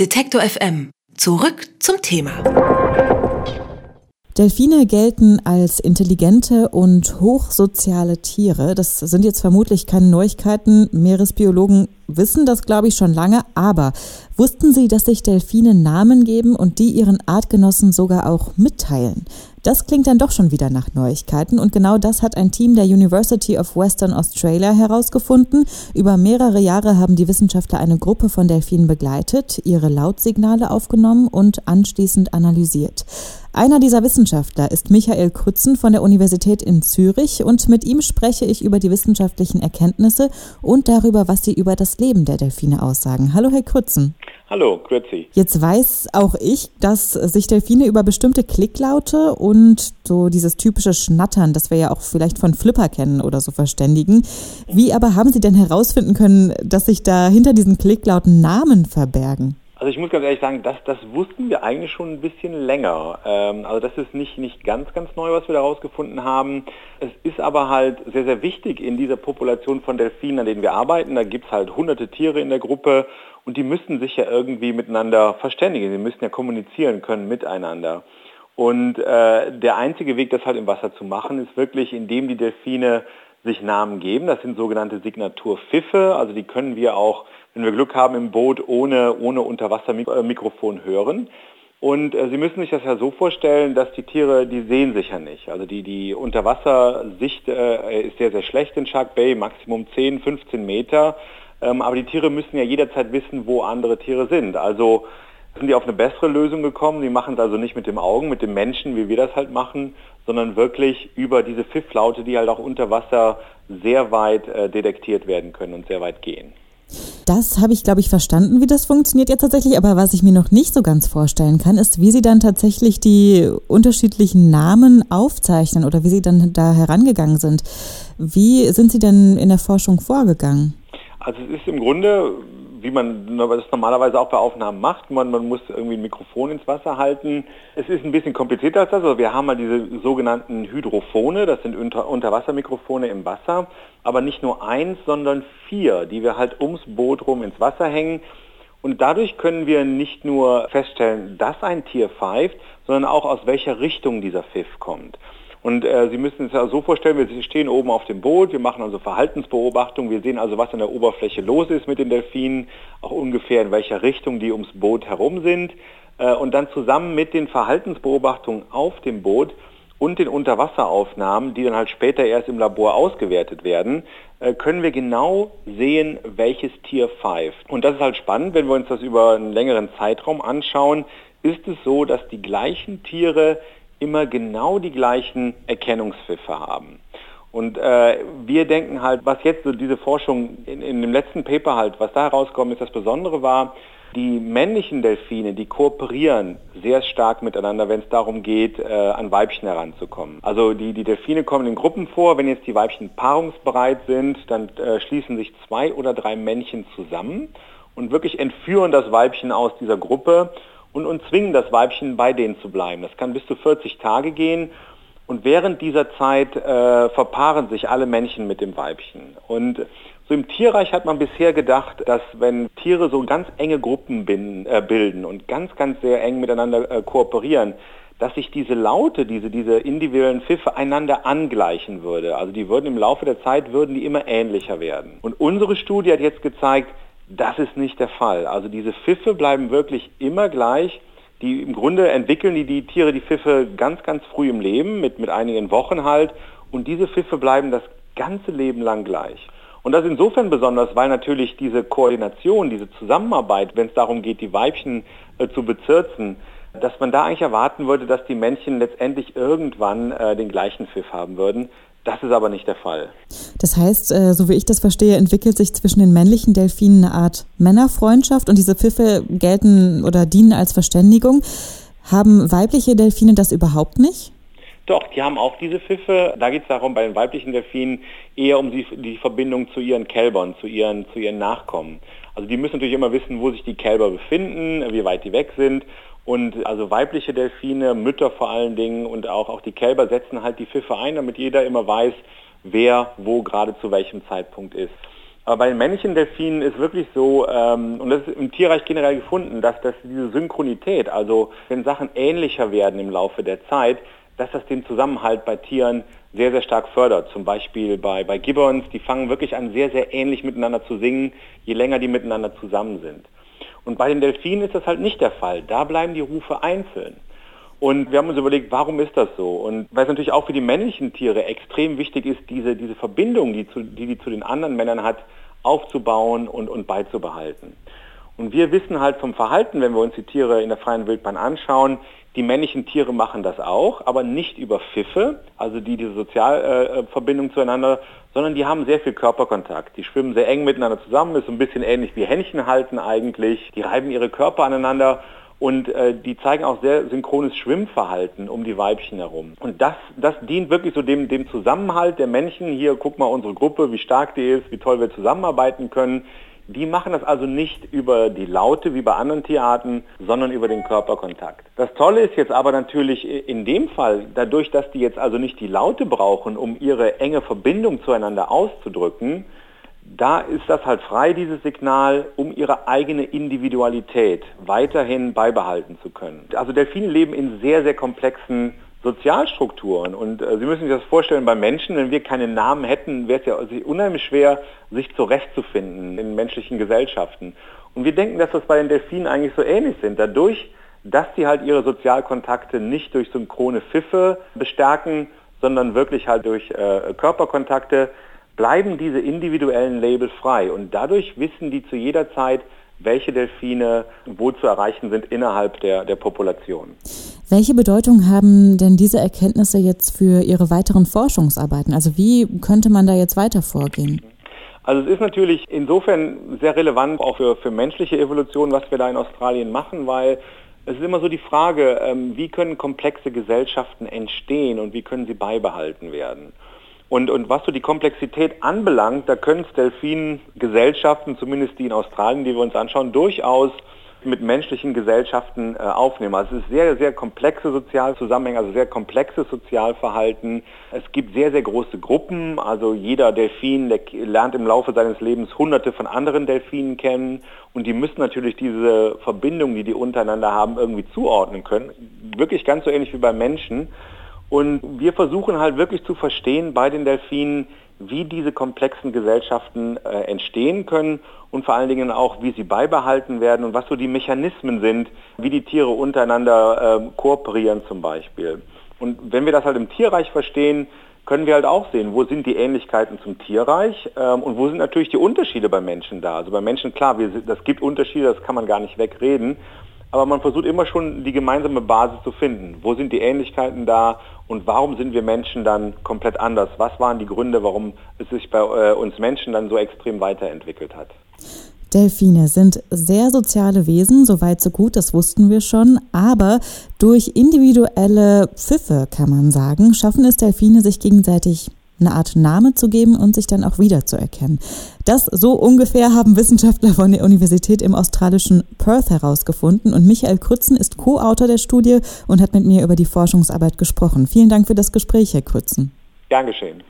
Detektor FM. Zurück zum Thema. Delfine gelten als intelligente und hochsoziale Tiere. Das sind jetzt vermutlich keine Neuigkeiten. Meeresbiologen wissen das, glaube ich, schon lange. Aber wussten Sie, dass sich Delfine Namen geben und die ihren Artgenossen sogar auch mitteilen? Das klingt dann doch schon wieder nach Neuigkeiten und genau das hat ein Team der University of Western Australia herausgefunden. Über mehrere Jahre haben die Wissenschaftler eine Gruppe von Delfinen begleitet, ihre Lautsignale aufgenommen und anschließend analysiert. Einer dieser Wissenschaftler ist Michael Krützen von der Universität in Zürich und mit ihm spreche ich über die wissenschaftlichen Erkenntnisse und darüber, was sie über das Leben der Delfine aussagen. Hallo, Herr Krützen. Hallo, grüezi. Jetzt weiß auch ich, dass sich Delfine über bestimmte Klicklaute und so dieses typische Schnattern, das wir ja auch vielleicht von Flipper kennen oder so verständigen. Wie aber haben Sie denn herausfinden können, dass sich da hinter diesen Klicklauten Namen verbergen? Also ich muss ganz ehrlich sagen, das, das wussten wir eigentlich schon ein bisschen länger. Ähm, also das ist nicht, nicht ganz, ganz neu, was wir da herausgefunden haben. Es ist aber halt sehr, sehr wichtig in dieser Population von Delfinen, an denen wir arbeiten. Da gibt es halt hunderte Tiere in der Gruppe und die müssen sich ja irgendwie miteinander verständigen. Sie müssen ja kommunizieren können miteinander. Und äh, der einzige Weg, das halt im Wasser zu machen, ist wirklich, indem die Delfine sich Namen geben. Das sind sogenannte Signaturpfiffe. Also die können wir auch, wenn wir Glück haben, im Boot ohne, ohne Unterwassermikrofon hören. Und äh, Sie müssen sich das ja so vorstellen, dass die Tiere, die sehen sich ja nicht. Also die, die Unterwassersicht äh, ist sehr, sehr schlecht in Shark Bay, Maximum 10, 15 Meter. Ähm, aber die Tiere müssen ja jederzeit wissen, wo andere Tiere sind. Also sind die auf eine bessere Lösung gekommen. Die machen es also nicht mit dem Augen, mit dem Menschen, wie wir das halt machen, sondern wirklich über diese Pfifflaute, die halt auch unter Wasser sehr weit äh, detektiert werden können und sehr weit gehen. Das habe ich, glaube ich, verstanden, wie das funktioniert jetzt tatsächlich. Aber was ich mir noch nicht so ganz vorstellen kann, ist, wie Sie dann tatsächlich die unterschiedlichen Namen aufzeichnen oder wie Sie dann da herangegangen sind. Wie sind Sie denn in der Forschung vorgegangen? Also es ist im Grunde, wie man das normalerweise auch bei Aufnahmen macht, man, man muss irgendwie ein Mikrofon ins Wasser halten. Es ist ein bisschen komplizierter als das. Also wir haben mal diese sogenannten Hydrophone, das sind Unter Unterwassermikrofone im Wasser, aber nicht nur eins, sondern vier, die wir halt ums Boot rum ins Wasser hängen. Und dadurch können wir nicht nur feststellen, dass ein Tier pfeift, sondern auch aus welcher Richtung dieser Pfiff kommt. Und äh, Sie müssen es ja so vorstellen, wir stehen oben auf dem Boot, wir machen also Verhaltensbeobachtung, wir sehen also, was an der Oberfläche los ist mit den Delfinen, auch ungefähr in welcher Richtung die ums Boot herum sind. Äh, und dann zusammen mit den Verhaltensbeobachtungen auf dem Boot und den Unterwasseraufnahmen, die dann halt später erst im Labor ausgewertet werden, äh, können wir genau sehen, welches Tier pfeift. Und das ist halt spannend, wenn wir uns das über einen längeren Zeitraum anschauen, ist es so, dass die gleichen Tiere immer genau die gleichen Erkennungspfiffe haben. Und äh, wir denken halt, was jetzt so diese Forschung in, in dem letzten Paper halt, was da herausgekommen ist, das Besondere war, die männlichen Delfine, die kooperieren sehr stark miteinander, wenn es darum geht, äh, an Weibchen heranzukommen. Also die, die Delfine kommen in Gruppen vor. Wenn jetzt die Weibchen paarungsbereit sind, dann äh, schließen sich zwei oder drei Männchen zusammen und wirklich entführen das Weibchen aus dieser Gruppe und, und zwingen das Weibchen bei denen zu bleiben. Das kann bis zu 40 Tage gehen und während dieser Zeit äh, verpaaren sich alle Männchen mit dem Weibchen. Und so im Tierreich hat man bisher gedacht, dass wenn Tiere so ganz enge Gruppen bin, äh, bilden und ganz, ganz sehr eng miteinander äh, kooperieren, dass sich diese Laute, diese, diese individuellen Pfiffe einander angleichen würde. Also die würden im Laufe der Zeit, würden die immer ähnlicher werden. Und unsere Studie hat jetzt gezeigt, das ist nicht der Fall. Also diese Pfiffe bleiben wirklich immer gleich. Die im Grunde entwickeln die, die Tiere die Pfiffe ganz, ganz früh im Leben, mit, mit einigen Wochen halt. Und diese Pfiffe bleiben das ganze Leben lang gleich. Und das insofern besonders, weil natürlich diese Koordination, diese Zusammenarbeit, wenn es darum geht, die Weibchen äh, zu bezirzen, dass man da eigentlich erwarten würde, dass die Männchen letztendlich irgendwann äh, den gleichen Pfiff haben würden. Das ist aber nicht der Fall. Das heißt, äh, so wie ich das verstehe, entwickelt sich zwischen den männlichen Delfinen eine Art Männerfreundschaft und diese Pfiffe gelten oder dienen als Verständigung. Haben weibliche Delfine das überhaupt nicht? Doch, die haben auch diese Pfiffe. Da geht es darum, bei den weiblichen Delfinen eher um die, die Verbindung zu ihren Kälbern, zu ihren, zu ihren Nachkommen. Also die müssen natürlich immer wissen, wo sich die Kälber befinden, wie weit die weg sind. Und also weibliche Delfine, Mütter vor allen Dingen und auch, auch die Kälber setzen halt die Pfiffe ein, damit jeder immer weiß, wer wo gerade zu welchem Zeitpunkt ist. Aber bei männlichen Delfinen ist wirklich so, ähm, und das ist im Tierreich generell gefunden, dass, dass diese Synchronität, also wenn Sachen ähnlicher werden im Laufe der Zeit, dass das den Zusammenhalt bei Tieren sehr, sehr stark fördert. Zum Beispiel bei, bei Gibbons, die fangen wirklich an, sehr, sehr ähnlich miteinander zu singen, je länger die miteinander zusammen sind. Und bei den Delfinen ist das halt nicht der Fall. Da bleiben die Rufe einzeln. Und wir haben uns überlegt, warum ist das so? Und weil es natürlich auch für die männlichen Tiere extrem wichtig ist, diese, diese Verbindung, die, zu, die die zu den anderen Männern hat, aufzubauen und, und beizubehalten. Und wir wissen halt vom Verhalten, wenn wir uns die Tiere in der freien Wildbahn anschauen, die männlichen Tiere machen das auch, aber nicht über Pfiffe, also die diese Sozialverbindung äh, zueinander, sondern die haben sehr viel Körperkontakt. Die schwimmen sehr eng miteinander zusammen, ist so ein bisschen ähnlich wie Händchen halten eigentlich. Die reiben ihre Körper aneinander und äh, die zeigen auch sehr synchrones Schwimmverhalten um die Weibchen herum. Und das, das dient wirklich so dem, dem Zusammenhalt der Männchen. Hier, guck mal unsere Gruppe, wie stark die ist, wie toll wir zusammenarbeiten können. Die machen das also nicht über die Laute wie bei anderen Tierarten, sondern über den Körperkontakt. Das Tolle ist jetzt aber natürlich in dem Fall, dadurch, dass die jetzt also nicht die Laute brauchen, um ihre enge Verbindung zueinander auszudrücken, da ist das halt frei, dieses Signal, um ihre eigene Individualität weiterhin beibehalten zu können. Also Delfine leben in sehr, sehr komplexen Sozialstrukturen. Und äh, Sie müssen sich das vorstellen, bei Menschen, wenn wir keine Namen hätten, wäre es ja unheimlich schwer, sich zurechtzufinden in menschlichen Gesellschaften. Und wir denken, dass das bei den Delfinen eigentlich so ähnlich sind. Dadurch, dass sie halt ihre Sozialkontakte nicht durch synchrone Pfiffe bestärken, sondern wirklich halt durch äh, Körperkontakte, bleiben diese individuellen Label frei und dadurch wissen die zu jeder Zeit, welche Delfine wo zu erreichen sind innerhalb der, der Population. Welche Bedeutung haben denn diese Erkenntnisse jetzt für Ihre weiteren Forschungsarbeiten? Also wie könnte man da jetzt weiter vorgehen? Also es ist natürlich insofern sehr relevant auch für, für menschliche Evolution, was wir da in Australien machen, weil es ist immer so die Frage, ähm, wie können komplexe Gesellschaften entstehen und wie können sie beibehalten werden? Und, und was so die Komplexität anbelangt, da können es Delfingesellschaften, zumindest die in Australien, die wir uns anschauen, durchaus mit menschlichen Gesellschaften äh, aufnehmen. Also es ist sehr, sehr komplexe Sozialzusammenhänge, also sehr komplexes Sozialverhalten. Es gibt sehr, sehr große Gruppen. Also jeder Delfin lernt im Laufe seines Lebens hunderte von anderen Delfinen kennen und die müssen natürlich diese Verbindungen, die die untereinander haben, irgendwie zuordnen können. Wirklich ganz so ähnlich wie beim Menschen. Und wir versuchen halt wirklich zu verstehen bei den Delfinen, wie diese komplexen Gesellschaften äh, entstehen können und vor allen Dingen auch, wie sie beibehalten werden und was so die Mechanismen sind, wie die Tiere untereinander äh, kooperieren zum Beispiel. Und wenn wir das halt im Tierreich verstehen, können wir halt auch sehen, wo sind die Ähnlichkeiten zum Tierreich ähm, und wo sind natürlich die Unterschiede bei Menschen da. Also bei Menschen, klar, wir, das gibt Unterschiede, das kann man gar nicht wegreden, aber man versucht immer schon die gemeinsame Basis zu finden. Wo sind die Ähnlichkeiten da und warum sind wir Menschen dann komplett anders? Was waren die Gründe, warum es sich bei äh, uns Menschen dann so extrem weiterentwickelt hat? Delfine sind sehr soziale Wesen, soweit so gut, das wussten wir schon. Aber durch individuelle Pfiffe, kann man sagen, schaffen es Delfine, sich gegenseitig eine Art Name zu geben und sich dann auch wiederzuerkennen. Das so ungefähr haben Wissenschaftler von der Universität im australischen Perth herausgefunden und Michael Krützen ist Co-Autor der Studie und hat mit mir über die Forschungsarbeit gesprochen. Vielen Dank für das Gespräch, Herr Krützen. Gern geschehen.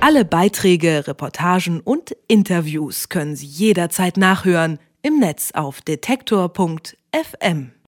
Alle Beiträge, Reportagen und Interviews können Sie jederzeit nachhören im Netz auf detektor.fm.